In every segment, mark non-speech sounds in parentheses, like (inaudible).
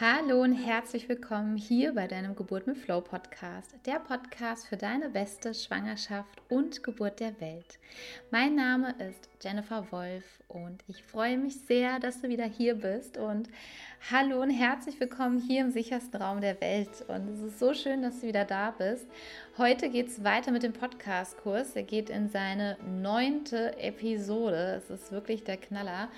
Hallo und herzlich willkommen hier bei deinem Geburt mit Flow Podcast, der Podcast für deine beste Schwangerschaft und Geburt der Welt. Mein Name ist Jennifer Wolf und ich freue mich sehr, dass du wieder hier bist und hallo und herzlich willkommen hier im sichersten Raum der Welt und es ist so schön, dass du wieder da bist. Heute geht es weiter mit dem Podcast-Kurs. Er geht in seine neunte Episode. Es ist wirklich der Knaller.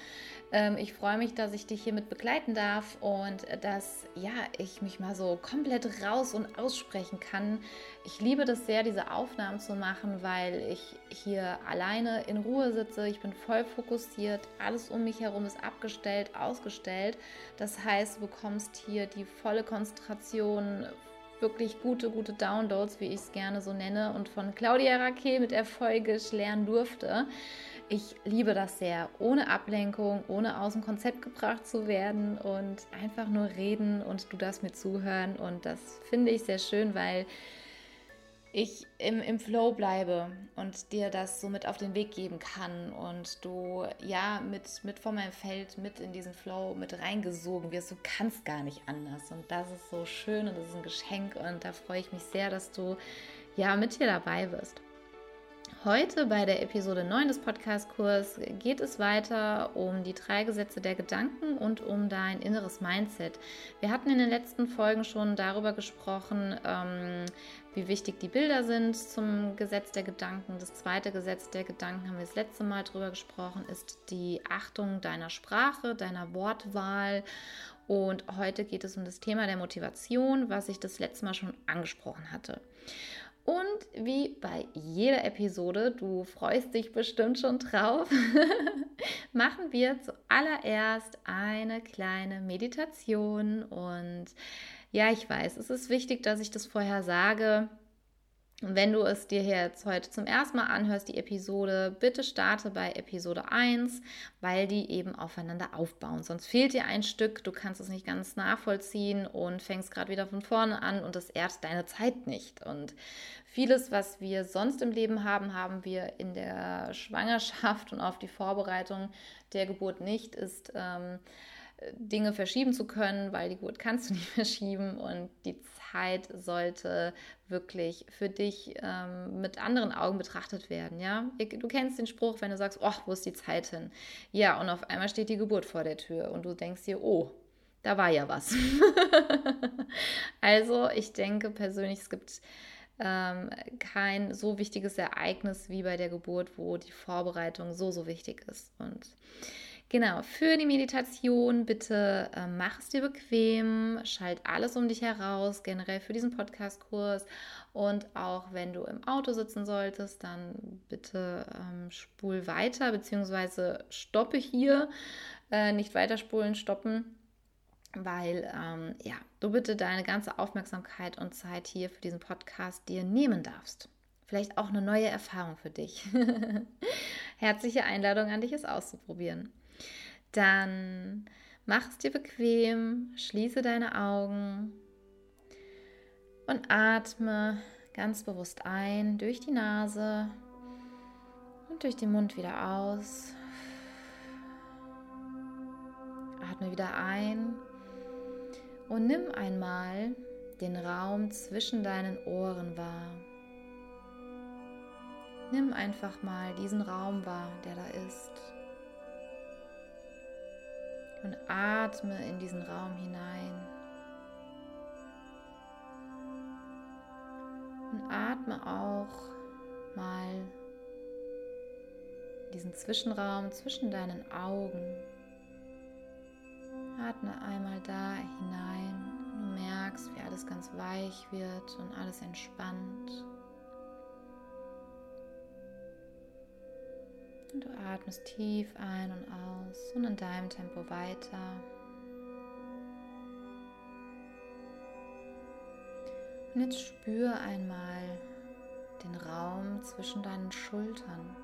Ähm, ich freue mich, dass ich dich hiermit begleiten darf und dass ja, ich mich mal so komplett raus und aussprechen kann. Ich liebe das sehr, diese Aufnahmen zu machen, weil ich hier alleine in Ruhe sitze. Ich bin voll fokussiert. Alles um mich herum ist abgestellt, ausgestellt. Das heißt, du bekommst hier die volle Konzentration wirklich gute, gute Downloads, wie ich es gerne so nenne, und von Claudia Raquet mit Erfolgisch lernen durfte. Ich liebe das sehr, ohne Ablenkung, ohne aus dem Konzept gebracht zu werden und einfach nur reden und du darfst mir zuhören. Und das finde ich sehr schön, weil ich im, im Flow bleibe und dir das so mit auf den Weg geben kann und du ja mit, mit von meinem Feld mit in diesen Flow mit reingesogen wirst. Du kannst gar nicht anders. Und das ist so schön und das ist ein Geschenk und da freue ich mich sehr, dass du ja mit hier dabei bist. Heute bei der Episode 9 des Podcast-Kurs geht es weiter um die drei Gesetze der Gedanken und um dein inneres Mindset. Wir hatten in den letzten Folgen schon darüber gesprochen, ähm, wie wichtig die Bilder sind zum Gesetz der Gedanken. Das zweite Gesetz der Gedanken haben wir das letzte Mal darüber gesprochen, ist die Achtung deiner Sprache, deiner Wortwahl. Und heute geht es um das Thema der Motivation, was ich das letzte Mal schon angesprochen hatte. Und wie bei jeder Episode, du freust dich bestimmt schon drauf, (laughs) machen wir zuallererst eine kleine Meditation. Und ja, ich weiß, es ist wichtig, dass ich das vorher sage. Wenn du es dir jetzt heute zum ersten Mal anhörst, die Episode, bitte starte bei Episode 1, weil die eben aufeinander aufbauen. Sonst fehlt dir ein Stück, du kannst es nicht ganz nachvollziehen und fängst gerade wieder von vorne an und das ehrt deine Zeit nicht. Und vieles, was wir sonst im Leben haben, haben wir in der Schwangerschaft und auf die Vorbereitung der Geburt nicht, ist. Ähm, Dinge verschieben zu können, weil die Geburt kannst du nicht (laughs) verschieben und die Zeit sollte wirklich für dich ähm, mit anderen Augen betrachtet werden. Ja, du kennst den Spruch, wenn du sagst, oh, wo ist die Zeit hin? Ja, und auf einmal steht die Geburt vor der Tür und du denkst dir, oh, da war ja was. (laughs) also ich denke persönlich, es gibt ähm, kein so wichtiges Ereignis wie bei der Geburt, wo die Vorbereitung so, so wichtig ist. Und Genau, für die Meditation bitte äh, mach es dir bequem, schalt alles um dich heraus, generell für diesen Podcast-Kurs. Und auch wenn du im Auto sitzen solltest, dann bitte ähm, spul weiter, beziehungsweise stoppe hier, äh, nicht weiterspulen, stoppen, weil ähm, ja, du bitte deine ganze Aufmerksamkeit und Zeit hier für diesen Podcast dir nehmen darfst. Vielleicht auch eine neue Erfahrung für dich. (laughs) Herzliche Einladung an dich, es auszuprobieren. Dann mach es dir bequem, schließe deine Augen und atme ganz bewusst ein durch die Nase und durch den Mund wieder aus. Atme wieder ein und nimm einmal den Raum zwischen deinen Ohren wahr. Nimm einfach mal diesen Raum wahr, der da ist und atme in diesen Raum hinein. Und atme auch mal diesen Zwischenraum zwischen deinen Augen. Atme einmal da hinein. Du merkst, wie alles ganz weich wird und alles entspannt. Und du atmest tief ein und aus und in deinem Tempo weiter. Und jetzt spür einmal den Raum zwischen deinen Schultern.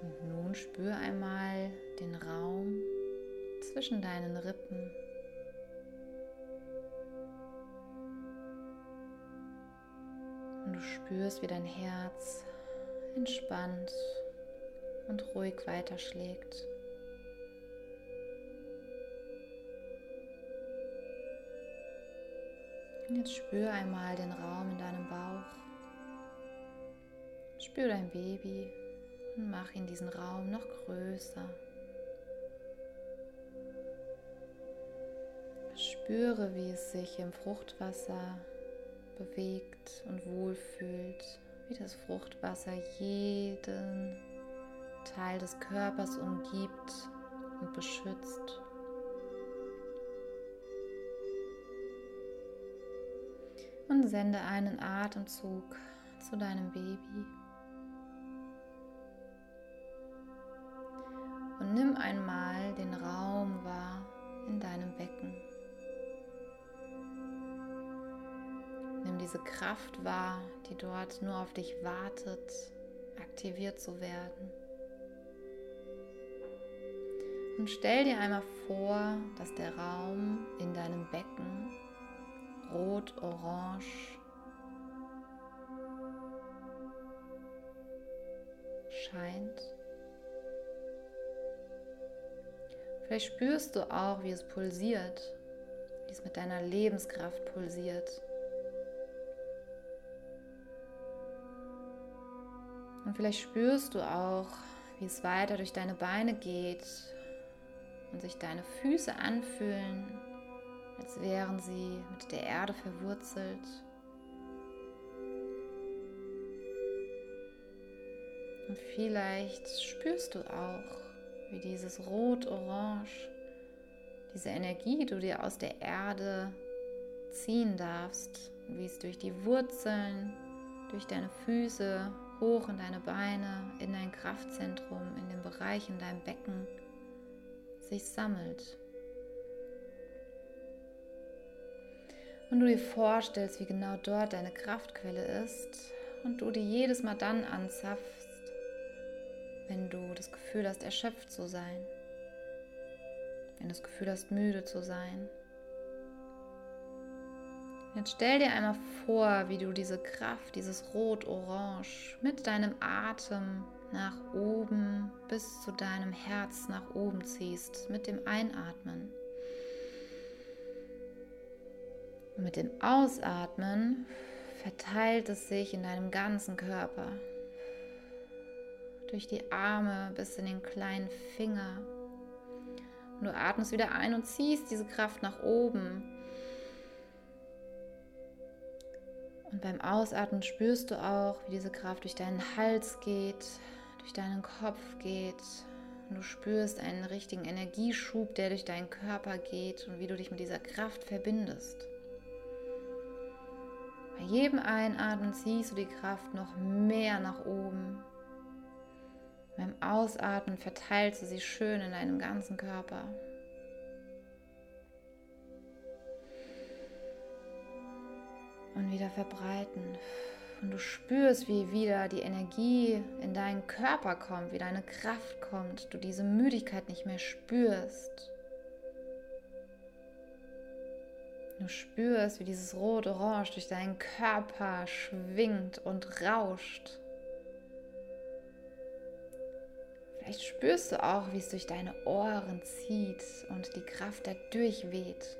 Und nun spür einmal den Raum zwischen deinen Rippen. Du spürst, wie dein Herz entspannt und ruhig weiterschlägt. Und jetzt spür einmal den Raum in deinem Bauch. Spür dein Baby und mach ihn diesen Raum noch größer. Spüre, wie es sich im Fruchtwasser bewegt und wohlfühlt, wie das Fruchtwasser jeden Teil des Körpers umgibt und beschützt. Und sende einen Atemzug zu deinem Baby. Und nimm einmal den Raum wahr in deinem Becken. Diese Kraft wahr, die dort nur auf dich wartet, aktiviert zu werden. Und stell dir einmal vor, dass der Raum in deinem Becken rot-orange scheint. Vielleicht spürst du auch, wie es pulsiert, wie es mit deiner Lebenskraft pulsiert. Und vielleicht spürst du auch, wie es weiter durch deine Beine geht und sich deine Füße anfühlen, als wären sie mit der Erde verwurzelt. Und vielleicht spürst du auch, wie dieses Rot-Orange, diese Energie, die du dir aus der Erde ziehen darfst, wie es durch die Wurzeln, durch deine Füße hoch in deine Beine, in dein Kraftzentrum, in den Bereich in deinem Becken sich sammelt. Und du dir vorstellst, wie genau dort deine Kraftquelle ist und du die jedes Mal dann anzapfst, wenn du das Gefühl hast, erschöpft zu sein, wenn du das Gefühl hast, müde zu sein. Jetzt stell dir einmal vor, wie du diese Kraft, dieses Rot-Orange mit deinem Atem nach oben bis zu deinem Herz nach oben ziehst, mit dem Einatmen. Und mit dem Ausatmen verteilt es sich in deinem ganzen Körper, durch die Arme bis in den kleinen Finger. Und du atmest wieder ein und ziehst diese Kraft nach oben Und beim Ausatmen spürst du auch, wie diese Kraft durch deinen Hals geht, durch deinen Kopf geht. Und du spürst einen richtigen Energieschub, der durch deinen Körper geht und wie du dich mit dieser Kraft verbindest. Bei jedem Einatmen ziehst du die Kraft noch mehr nach oben. Beim Ausatmen verteilst du sie schön in deinem ganzen Körper. Und wieder verbreiten. Und du spürst, wie wieder die Energie in deinen Körper kommt, wie deine Kraft kommt, du diese Müdigkeit nicht mehr spürst. Du spürst, wie dieses Rot-Orange durch deinen Körper schwingt und rauscht. Vielleicht spürst du auch, wie es durch deine Ohren zieht und die Kraft da durchweht.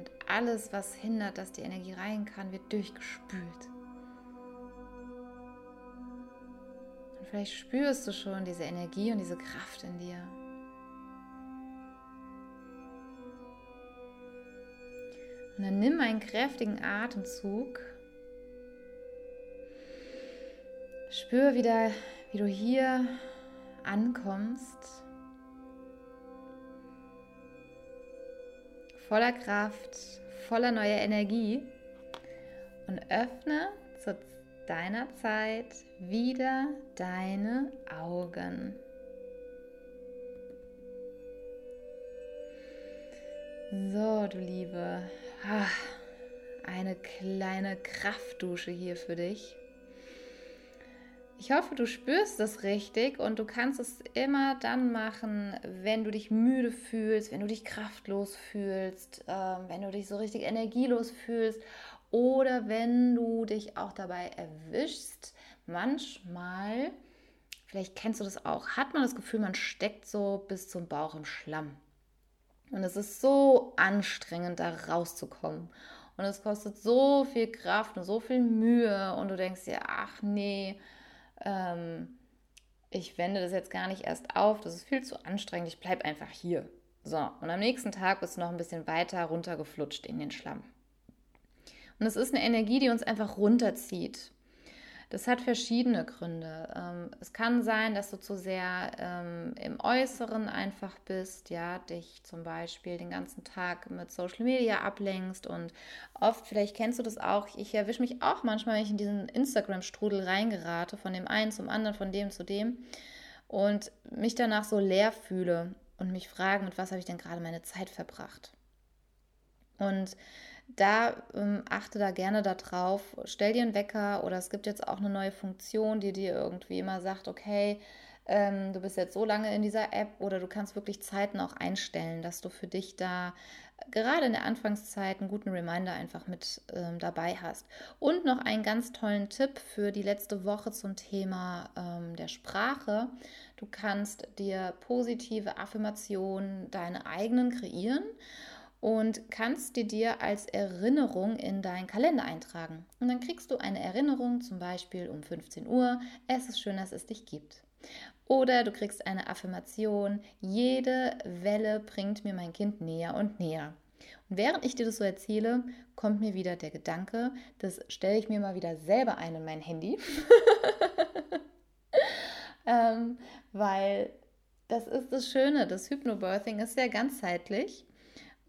Und alles, was hindert, dass die Energie rein kann, wird durchgespült. Und vielleicht spürst du schon diese Energie und diese Kraft in dir. Und dann nimm einen kräftigen Atemzug. Spür wieder, wie du hier ankommst voller Kraft, voller neuer Energie und öffne zu deiner Zeit wieder deine Augen. So, du Liebe, ah, eine kleine Kraftdusche hier für dich. Ich hoffe, du spürst das richtig und du kannst es immer dann machen, wenn du dich müde fühlst, wenn du dich kraftlos fühlst, äh, wenn du dich so richtig energielos fühlst oder wenn du dich auch dabei erwischst, manchmal vielleicht kennst du das auch, hat man das Gefühl, man steckt so bis zum Bauch im Schlamm. Und es ist so anstrengend, da rauszukommen. Und es kostet so viel Kraft und so viel Mühe. Und du denkst dir, ach nee, ähm, ich wende das jetzt gar nicht erst auf. Das ist viel zu anstrengend. Ich bleibe einfach hier. So, und am nächsten Tag bist du noch ein bisschen weiter runtergeflutscht in den Schlamm. Und es ist eine Energie, die uns einfach runterzieht. Das hat verschiedene Gründe. Ähm, es kann sein, dass du zu sehr ähm, im Äußeren einfach bist, ja, dich zum Beispiel den ganzen Tag mit Social Media ablenkst und oft, vielleicht kennst du das auch, ich erwische mich auch manchmal, wenn ich in diesen Instagram-Strudel reingerate, von dem einen zum anderen, von dem zu dem und mich danach so leer fühle und mich frage, mit was habe ich denn gerade meine Zeit verbracht? Und da ähm, achte da gerne darauf, stell dir einen Wecker oder es gibt jetzt auch eine neue Funktion, die dir irgendwie immer sagt, okay, ähm, du bist jetzt so lange in dieser App oder du kannst wirklich Zeiten auch einstellen, dass du für dich da gerade in der Anfangszeit einen guten Reminder einfach mit ähm, dabei hast. Und noch einen ganz tollen Tipp für die letzte Woche zum Thema ähm, der Sprache. Du kannst dir positive Affirmationen, deine eigenen kreieren und kannst die dir als Erinnerung in deinen Kalender eintragen. Und dann kriegst du eine Erinnerung, zum Beispiel um 15 Uhr, es ist schön, dass es dich gibt. Oder du kriegst eine Affirmation, jede Welle bringt mir mein Kind näher und näher. Und während ich dir das so erzähle, kommt mir wieder der Gedanke, das stelle ich mir mal wieder selber ein in mein Handy. (laughs) ähm, weil das ist das Schöne, das Hypnobirthing ist sehr ganzheitlich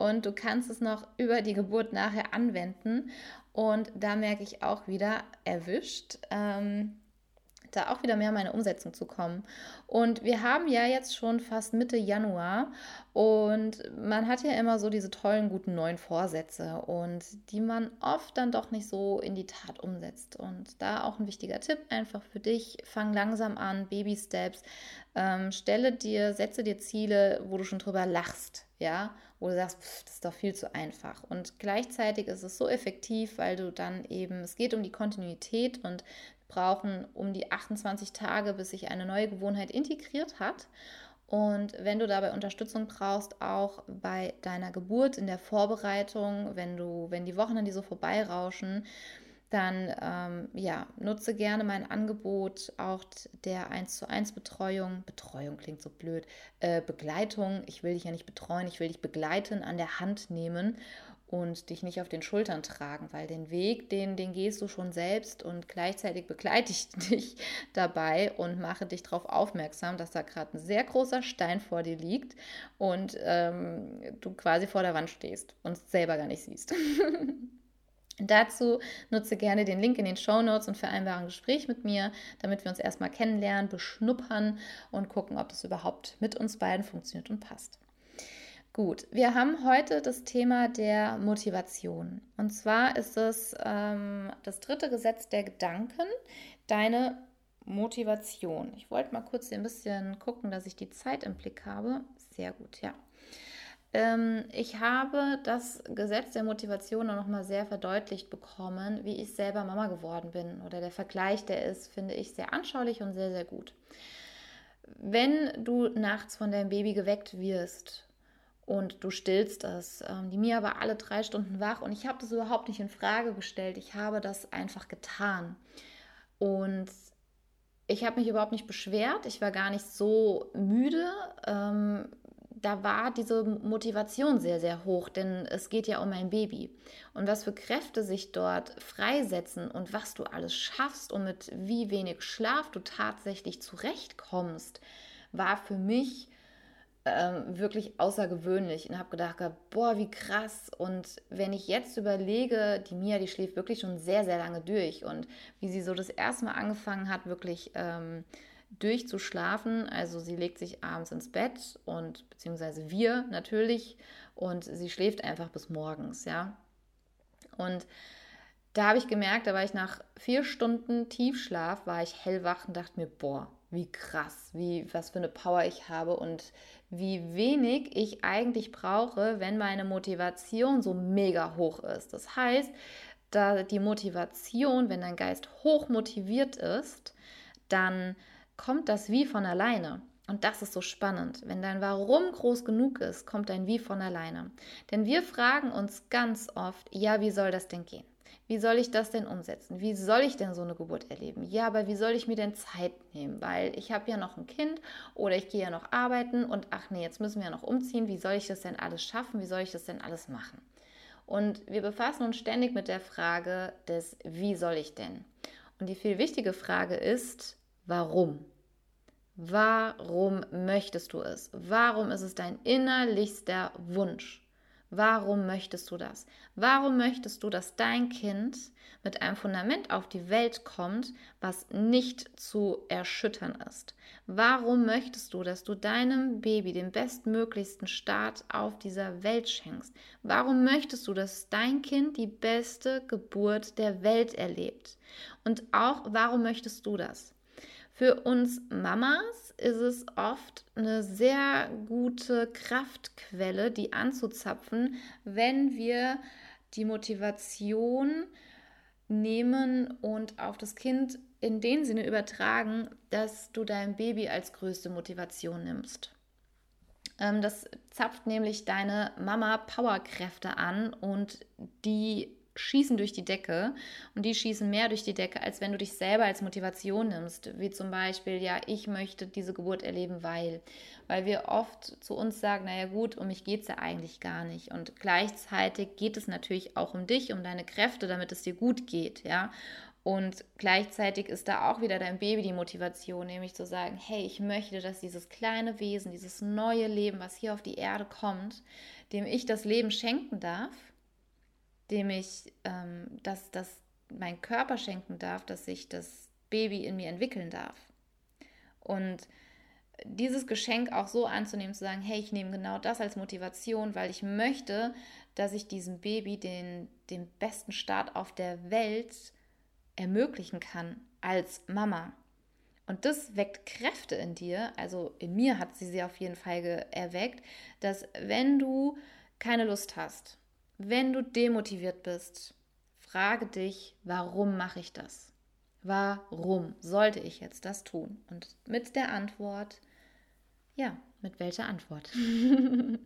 und du kannst es noch über die Geburt nachher anwenden. Und da merke ich auch wieder erwischt, ähm, da auch wieder mehr meine Umsetzung zu kommen. Und wir haben ja jetzt schon fast Mitte Januar und man hat ja immer so diese tollen, guten neuen Vorsätze und die man oft dann doch nicht so in die Tat umsetzt. Und da auch ein wichtiger Tipp einfach für dich, fang langsam an, Baby Steps, ähm, stelle dir, setze dir Ziele, wo du schon drüber lachst, ja, wo du sagst, pff, das ist doch viel zu einfach. Und gleichzeitig ist es so effektiv, weil du dann eben, es geht um die Kontinuität und brauchen um die 28 Tage, bis sich eine neue Gewohnheit integriert hat. Und wenn du dabei Unterstützung brauchst, auch bei deiner Geburt, in der Vorbereitung, wenn du, wenn die Wochen dann die so vorbeirauschen, dann ähm, ja, nutze gerne mein Angebot auch der 1 zu 1 Betreuung. Betreuung klingt so blöd. Äh, Begleitung, ich will dich ja nicht betreuen, ich will dich begleiten, an der Hand nehmen und dich nicht auf den Schultern tragen, weil den Weg, den, den gehst du schon selbst und gleichzeitig begleite ich (laughs) dich dabei und mache dich darauf aufmerksam, dass da gerade ein sehr großer Stein vor dir liegt und ähm, du quasi vor der Wand stehst und es selber gar nicht siehst. (laughs) Dazu nutze gerne den Link in den Show Notes und vereinbare ein Gespräch mit mir, damit wir uns erstmal kennenlernen, beschnuppern und gucken, ob das überhaupt mit uns beiden funktioniert und passt. Gut, wir haben heute das Thema der Motivation. Und zwar ist es ähm, das dritte Gesetz der Gedanken, deine Motivation. Ich wollte mal kurz hier ein bisschen gucken, dass ich die Zeit im Blick habe. Sehr gut, ja. Ähm, ich habe das Gesetz der Motivation noch mal sehr verdeutlicht bekommen, wie ich selber Mama geworden bin. Oder der Vergleich, der ist, finde ich, sehr anschaulich und sehr, sehr gut. Wenn du nachts von deinem Baby geweckt wirst und du stillst es. Ähm, die Mia war alle drei Stunden wach und ich habe das überhaupt nicht in Frage gestellt. Ich habe das einfach getan. Und ich habe mich überhaupt nicht beschwert. Ich war gar nicht so müde. Ähm, da war diese Motivation sehr, sehr hoch, denn es geht ja um mein Baby. Und was für Kräfte sich dort freisetzen und was du alles schaffst und mit wie wenig Schlaf du tatsächlich zurechtkommst, war für mich ähm, wirklich außergewöhnlich und habe gedacht, boah, wie krass. Und wenn ich jetzt überlege, die Mia, die schläft wirklich schon sehr, sehr lange durch und wie sie so das erste Mal angefangen hat, wirklich ähm, durchzuschlafen. Also sie legt sich abends ins Bett und beziehungsweise wir natürlich und sie schläft einfach bis morgens, ja. Und da habe ich gemerkt, da war ich nach vier Stunden Tiefschlaf, war ich hellwach und dachte mir, boah, wie krass, wie, was für eine Power ich habe und wie wenig ich eigentlich brauche, wenn meine Motivation so mega hoch ist. Das heißt, da die Motivation, wenn dein Geist hoch motiviert ist, dann kommt das Wie von alleine. Und das ist so spannend. Wenn dein Warum groß genug ist, kommt dein Wie von alleine. Denn wir fragen uns ganz oft, ja, wie soll das denn gehen? Wie soll ich das denn umsetzen? Wie soll ich denn so eine Geburt erleben? Ja, aber wie soll ich mir denn Zeit nehmen? Weil ich habe ja noch ein Kind oder ich gehe ja noch arbeiten und ach nee, jetzt müssen wir ja noch umziehen. Wie soll ich das denn alles schaffen? Wie soll ich das denn alles machen? Und wir befassen uns ständig mit der Frage des Wie soll ich denn? Und die viel wichtige Frage ist, warum? Warum möchtest du es? Warum ist es dein innerlichster Wunsch? Warum möchtest du das? Warum möchtest du, dass dein Kind mit einem Fundament auf die Welt kommt, was nicht zu erschüttern ist? Warum möchtest du, dass du deinem Baby den bestmöglichsten Start auf dieser Welt schenkst? Warum möchtest du, dass dein Kind die beste Geburt der Welt erlebt? Und auch, warum möchtest du das? Für uns Mamas ist es oft eine sehr gute Kraftquelle, die anzuzapfen, wenn wir die Motivation nehmen und auf das Kind in dem Sinne übertragen, dass du dein Baby als größte Motivation nimmst. Ähm, das zapft nämlich deine Mama-Powerkräfte an und die schießen durch die Decke und die schießen mehr durch die Decke, als wenn du dich selber als Motivation nimmst, wie zum Beispiel, ja, ich möchte diese Geburt erleben, weil, weil wir oft zu uns sagen, naja gut, um mich geht es ja eigentlich gar nicht. Und gleichzeitig geht es natürlich auch um dich, um deine Kräfte, damit es dir gut geht, ja, und gleichzeitig ist da auch wieder dein Baby die Motivation, nämlich zu sagen, hey, ich möchte, dass dieses kleine Wesen, dieses neue Leben, was hier auf die Erde kommt, dem ich das Leben schenken darf, dem ich ähm, das, das mein Körper schenken darf, dass sich das Baby in mir entwickeln darf. Und dieses Geschenk auch so anzunehmen, zu sagen, hey, ich nehme genau das als Motivation, weil ich möchte, dass ich diesem Baby den, den besten Start auf der Welt ermöglichen kann als Mama. Und das weckt Kräfte in dir, also in mir hat sie sie auf jeden Fall erweckt, dass wenn du keine Lust hast, wenn du demotiviert bist, frage dich, warum mache ich das? Warum sollte ich jetzt das tun? Und mit der Antwort, ja, mit welcher Antwort? (laughs)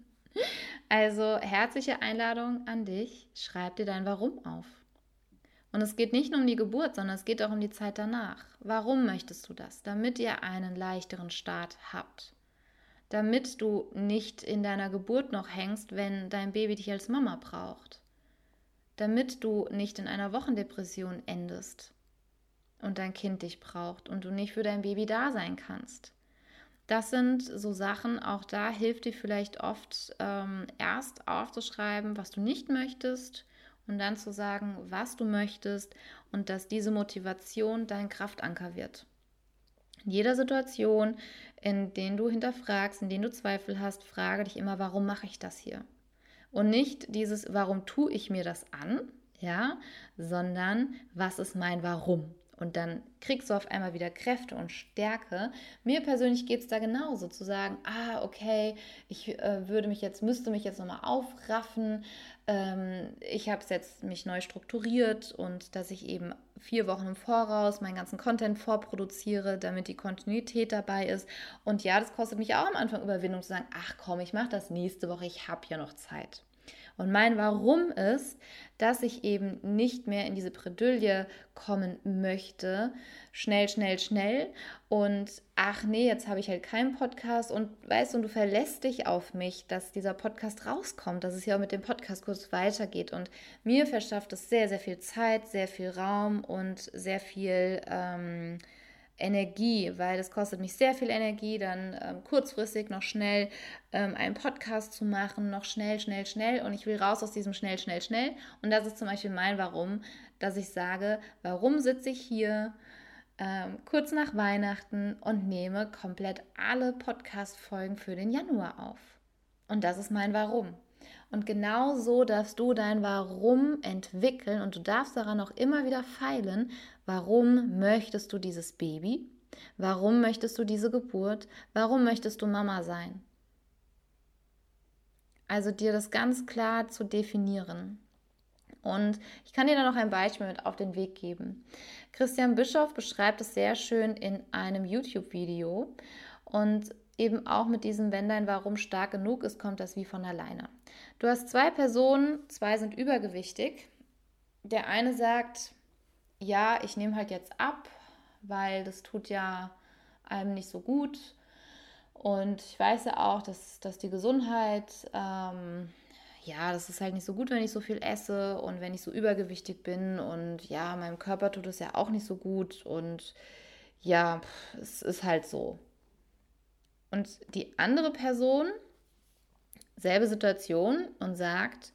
also herzliche Einladung an dich, schreib dir dein Warum auf. Und es geht nicht nur um die Geburt, sondern es geht auch um die Zeit danach. Warum möchtest du das? Damit ihr einen leichteren Start habt damit du nicht in deiner Geburt noch hängst, wenn dein Baby dich als Mama braucht, damit du nicht in einer Wochendepression endest und dein Kind dich braucht und du nicht für dein Baby da sein kannst. Das sind so Sachen, auch da hilft dir vielleicht oft ähm, erst aufzuschreiben, was du nicht möchtest und dann zu sagen, was du möchtest und dass diese Motivation dein Kraftanker wird. In jeder Situation, in denen du hinterfragst, in denen du Zweifel hast, frage dich immer, warum mache ich das hier? Und nicht dieses, warum tue ich mir das an, ja, sondern was ist mein Warum? Und dann kriegst du auf einmal wieder Kräfte und Stärke. Mir persönlich geht es da genauso, zu sagen, ah, okay, ich äh, würde mich jetzt, müsste mich jetzt nochmal aufraffen. Ähm, ich habe es jetzt mich neu strukturiert und dass ich eben vier Wochen im Voraus meinen ganzen Content vorproduziere, damit die Kontinuität dabei ist. Und ja, das kostet mich auch am Anfang Überwindung zu sagen, ach komm, ich mache das nächste Woche, ich habe ja noch Zeit. Und mein Warum ist, dass ich eben nicht mehr in diese Bredouille kommen möchte. Schnell, schnell, schnell. Und ach nee, jetzt habe ich halt keinen Podcast. Und weißt du, und du verlässt dich auf mich, dass dieser Podcast rauskommt, dass es hier auch mit dem Podcast kurz weitergeht. Und mir verschafft es sehr, sehr viel Zeit, sehr viel Raum und sehr viel. Ähm, Energie, weil das kostet mich sehr viel Energie, dann ähm, kurzfristig noch schnell ähm, einen Podcast zu machen, noch schnell, schnell, schnell und ich will raus aus diesem schnell, schnell, schnell und das ist zum Beispiel mein Warum, dass ich sage, warum sitze ich hier ähm, kurz nach Weihnachten und nehme komplett alle Podcast-Folgen für den Januar auf. Und das ist mein Warum. Und genau so darfst du dein Warum entwickeln und du darfst daran auch immer wieder feilen, warum möchtest du dieses Baby? Warum möchtest du diese Geburt? Warum möchtest du Mama sein? Also dir das ganz klar zu definieren. Und ich kann dir da noch ein Beispiel mit auf den Weg geben. Christian Bischoff beschreibt es sehr schön in einem YouTube-Video und eben auch mit diesem, wenn dein Warum stark genug ist, kommt das wie von alleine. Du hast zwei Personen, zwei sind übergewichtig. Der eine sagt, ja, ich nehme halt jetzt ab, weil das tut ja einem nicht so gut. Und ich weiß ja auch, dass, dass die Gesundheit, ähm, ja, das ist halt nicht so gut, wenn ich so viel esse und wenn ich so übergewichtig bin. Und ja, meinem Körper tut es ja auch nicht so gut. Und ja, es ist halt so. Und die andere Person, selbe Situation und sagt,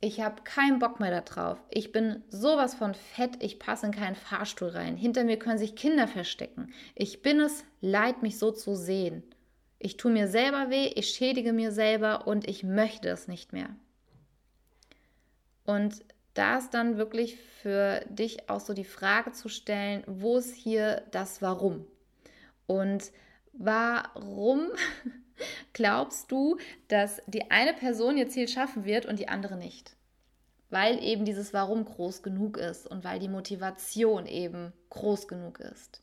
ich habe keinen Bock mehr darauf. Ich bin sowas von fett, ich passe in keinen Fahrstuhl rein. Hinter mir können sich Kinder verstecken. Ich bin es leid, mich so zu sehen. Ich tue mir selber weh, ich schädige mir selber und ich möchte es nicht mehr. Und da ist dann wirklich für dich auch so die Frage zu stellen, wo ist hier das Warum? Und warum glaubst du, dass die eine Person ihr Ziel schaffen wird und die andere nicht? Weil eben dieses Warum groß genug ist und weil die Motivation eben groß genug ist.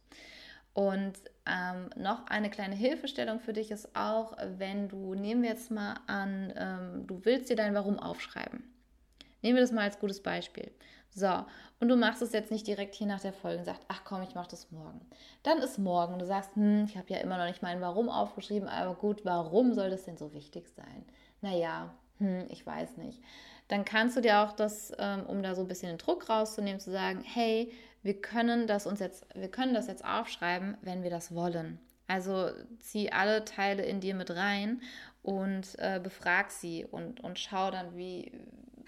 Und ähm, noch eine kleine Hilfestellung für dich ist auch, wenn du, nehmen wir jetzt mal an, ähm, du willst dir dein Warum aufschreiben. Nehmen wir das mal als gutes Beispiel. So, und du machst es jetzt nicht direkt hier nach der Folge und sagst, ach komm, ich mache das morgen. Dann ist morgen und du sagst, hm, ich habe ja immer noch nicht mein Warum aufgeschrieben, aber gut, warum soll das denn so wichtig sein? Naja, hm, ich weiß nicht. Dann kannst du dir auch das, ähm, um da so ein bisschen den Druck rauszunehmen, zu sagen, hey, wir können das uns jetzt, wir können das jetzt aufschreiben, wenn wir das wollen. Also zieh alle Teile in dir mit rein und äh, befrag sie und, und schau dann, wie,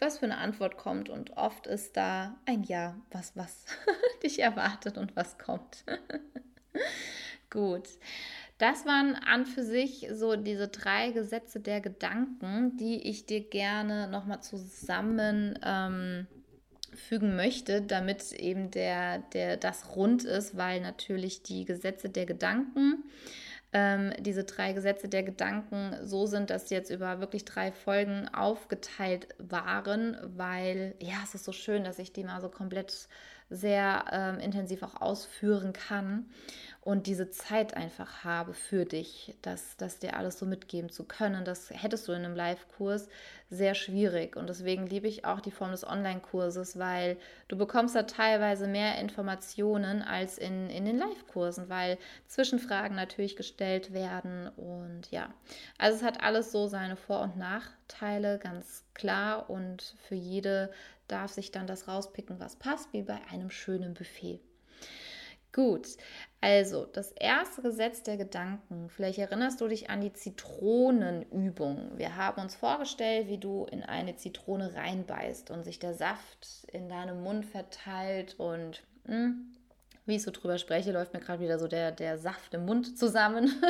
was für eine Antwort kommt. Und oft ist da ein Ja, was, was (laughs) dich erwartet und was kommt. (laughs) Gut. Das waren an für sich so diese drei Gesetze der Gedanken, die ich dir gerne nochmal zusammen ähm, fügen möchte, damit eben der, der, das rund ist, weil natürlich die Gesetze der Gedanken ähm, diese drei Gesetze der Gedanken so sind, dass sie jetzt über wirklich drei Folgen aufgeteilt waren, weil ja, es ist so schön, dass ich die mal so komplett sehr ähm, intensiv auch ausführen kann und diese Zeit einfach habe für dich, das, das dir alles so mitgeben zu können. Das hättest du in einem Live-Kurs sehr schwierig. Und deswegen liebe ich auch die Form des Online-Kurses, weil du bekommst da teilweise mehr Informationen als in, in den Live-Kursen, weil Zwischenfragen natürlich gestellt werden. Und ja, also es hat alles so seine Vor- und Nachteile, ganz klar. Und für jede darf sich dann das rauspicken, was passt, wie bei einem schönen Buffet. Gut, also das erste Gesetz der Gedanken. Vielleicht erinnerst du dich an die Zitronenübung. Wir haben uns vorgestellt, wie du in eine Zitrone reinbeißt und sich der Saft in deinem Mund verteilt und mh, hm, wie ich so drüber spreche, läuft mir gerade wieder so der, der Saft im Mund zusammen. (laughs)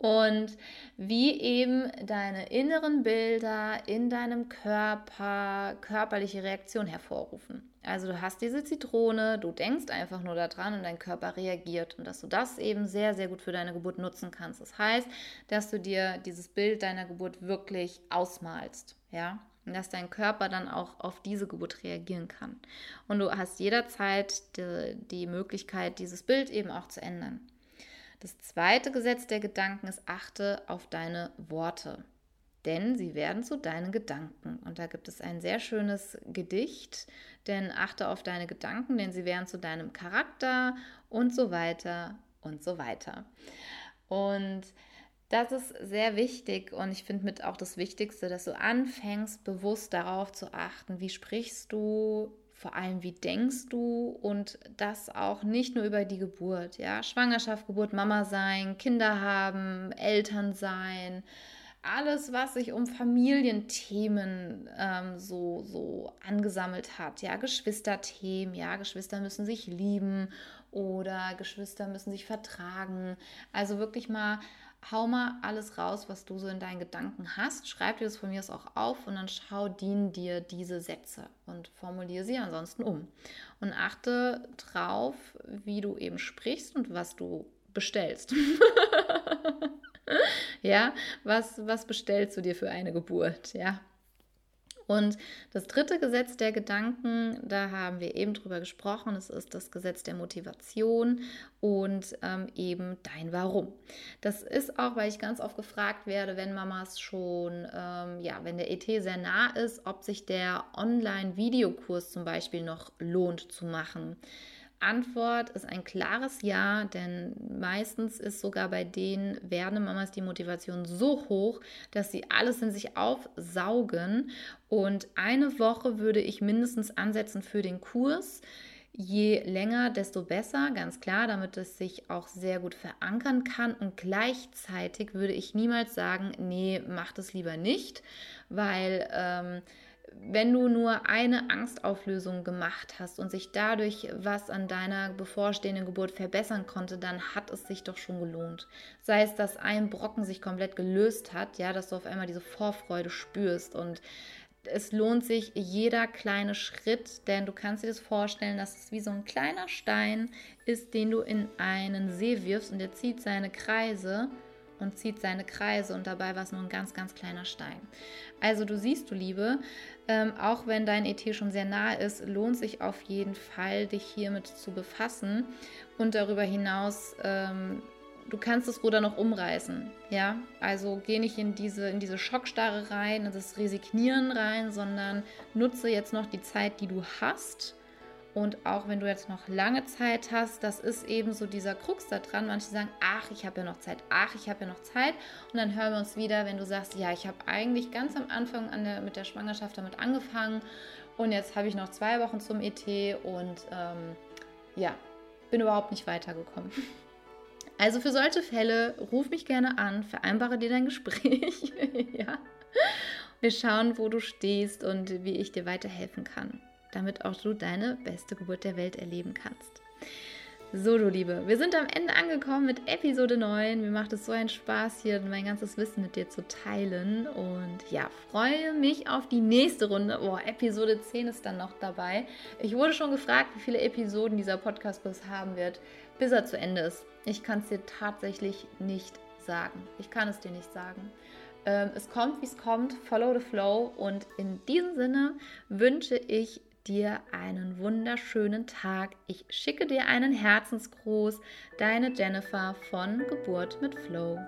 und wie eben deine inneren Bilder in deinem Körper körperliche Reaktion hervorrufen. Also du hast diese Zitrone, du denkst einfach nur daran und dein Körper reagiert und dass du das eben sehr, sehr gut für deine Geburt nutzen kannst. Das heißt, dass du dir dieses Bild deiner Geburt wirklich ausmalst, ja, und dass dein Körper dann auch auf diese Geburt reagieren kann. Und du hast jederzeit die, die Möglichkeit, dieses Bild eben auch zu ändern. Das zweite Gesetz der Gedanken ist, achte auf deine Worte, denn sie werden zu deinen Gedanken. Und da gibt es ein sehr schönes Gedicht, denn achte auf deine Gedanken, denn sie werden zu deinem Charakter und so weiter und so weiter. Und das ist sehr wichtig und ich finde mit auch das Wichtigste, dass du anfängst, bewusst darauf zu achten, wie sprichst du, vor allem, wie denkst du und das auch nicht nur über die Geburt, ja, Schwangerschaft, Geburt, Mama sein, Kinder haben, Eltern sein, alles, was sich um Familienthemen ähm, so, so angesammelt hat, ja, Geschwisterthemen, ja, Geschwister müssen sich lieben oder Geschwister müssen sich vertragen. Also wirklich mal hau mal alles raus, was du so in deinen Gedanken hast. Schreib dir das von mir aus auch auf und dann schau, dienen dir diese Sätze und formuliere sie ansonsten um. Und achte drauf, wie du eben sprichst und was du bestellst. (laughs) ja, was, was bestellst du dir für eine Geburt? Ja. Und das dritte Gesetz der Gedanken, da haben wir eben drüber gesprochen, es ist das Gesetz der Motivation und ähm, eben dein Warum. Das ist auch, weil ich ganz oft gefragt werde, wenn Mamas schon, ähm, ja, wenn der ET sehr nah ist, ob sich der Online-Videokurs zum Beispiel noch lohnt zu machen. Antwort ist ein klares Ja, denn meistens ist sogar bei den werdenden Mamas die Motivation so hoch, dass sie alles in sich aufsaugen. Und eine Woche würde ich mindestens ansetzen für den Kurs. Je länger, desto besser, ganz klar, damit es sich auch sehr gut verankern kann. Und gleichzeitig würde ich niemals sagen, nee, mach das lieber nicht, weil ähm, wenn du nur eine Angstauflösung gemacht hast und sich dadurch was an deiner bevorstehenden Geburt verbessern konnte, dann hat es sich doch schon gelohnt. Sei es, dass ein Brocken sich komplett gelöst hat, ja, dass du auf einmal diese Vorfreude spürst und es lohnt sich jeder kleine Schritt, denn du kannst dir das vorstellen, dass es wie so ein kleiner Stein ist, den du in einen See wirfst und der zieht seine Kreise und zieht seine Kreise und dabei war es nur ein ganz, ganz kleiner Stein. Also du siehst, du Liebe, ähm, auch wenn dein ET schon sehr nah ist, lohnt sich auf jeden Fall, dich hiermit zu befassen und darüber hinaus ähm, du kannst das Ruder noch umreißen, ja? Also geh nicht in diese, in diese Schockstarre rein, in das Resignieren rein, sondern nutze jetzt noch die Zeit, die du hast und auch wenn du jetzt noch lange Zeit hast, das ist eben so dieser Krux da dran. Manche sagen, ach, ich habe ja noch Zeit, ach, ich habe ja noch Zeit. Und dann hören wir uns wieder, wenn du sagst, ja, ich habe eigentlich ganz am Anfang an der, mit der Schwangerschaft damit angefangen und jetzt habe ich noch zwei Wochen zum ET und ähm, ja, bin überhaupt nicht weitergekommen. (laughs) Also für solche Fälle ruf mich gerne an, vereinbare dir dein Gespräch. (laughs) ja. Wir schauen, wo du stehst und wie ich dir weiterhelfen kann damit auch du deine beste Geburt der Welt erleben kannst. So, du Liebe, wir sind am Ende angekommen mit Episode 9. Mir macht es so einen Spaß, hier mein ganzes Wissen mit dir zu teilen. Und ja, freue mich auf die nächste Runde. Oh, Episode 10 ist dann noch dabei. Ich wurde schon gefragt, wie viele Episoden dieser Podcast-Kurs haben wird, bis er zu Ende ist. Ich kann es dir tatsächlich nicht sagen. Ich kann es dir nicht sagen. Ähm, es kommt, wie es kommt. Follow the flow. Und in diesem Sinne wünsche ich dir einen wunderschönen Tag. Ich schicke dir einen Herzensgruß. Deine Jennifer von Geburt mit Flow.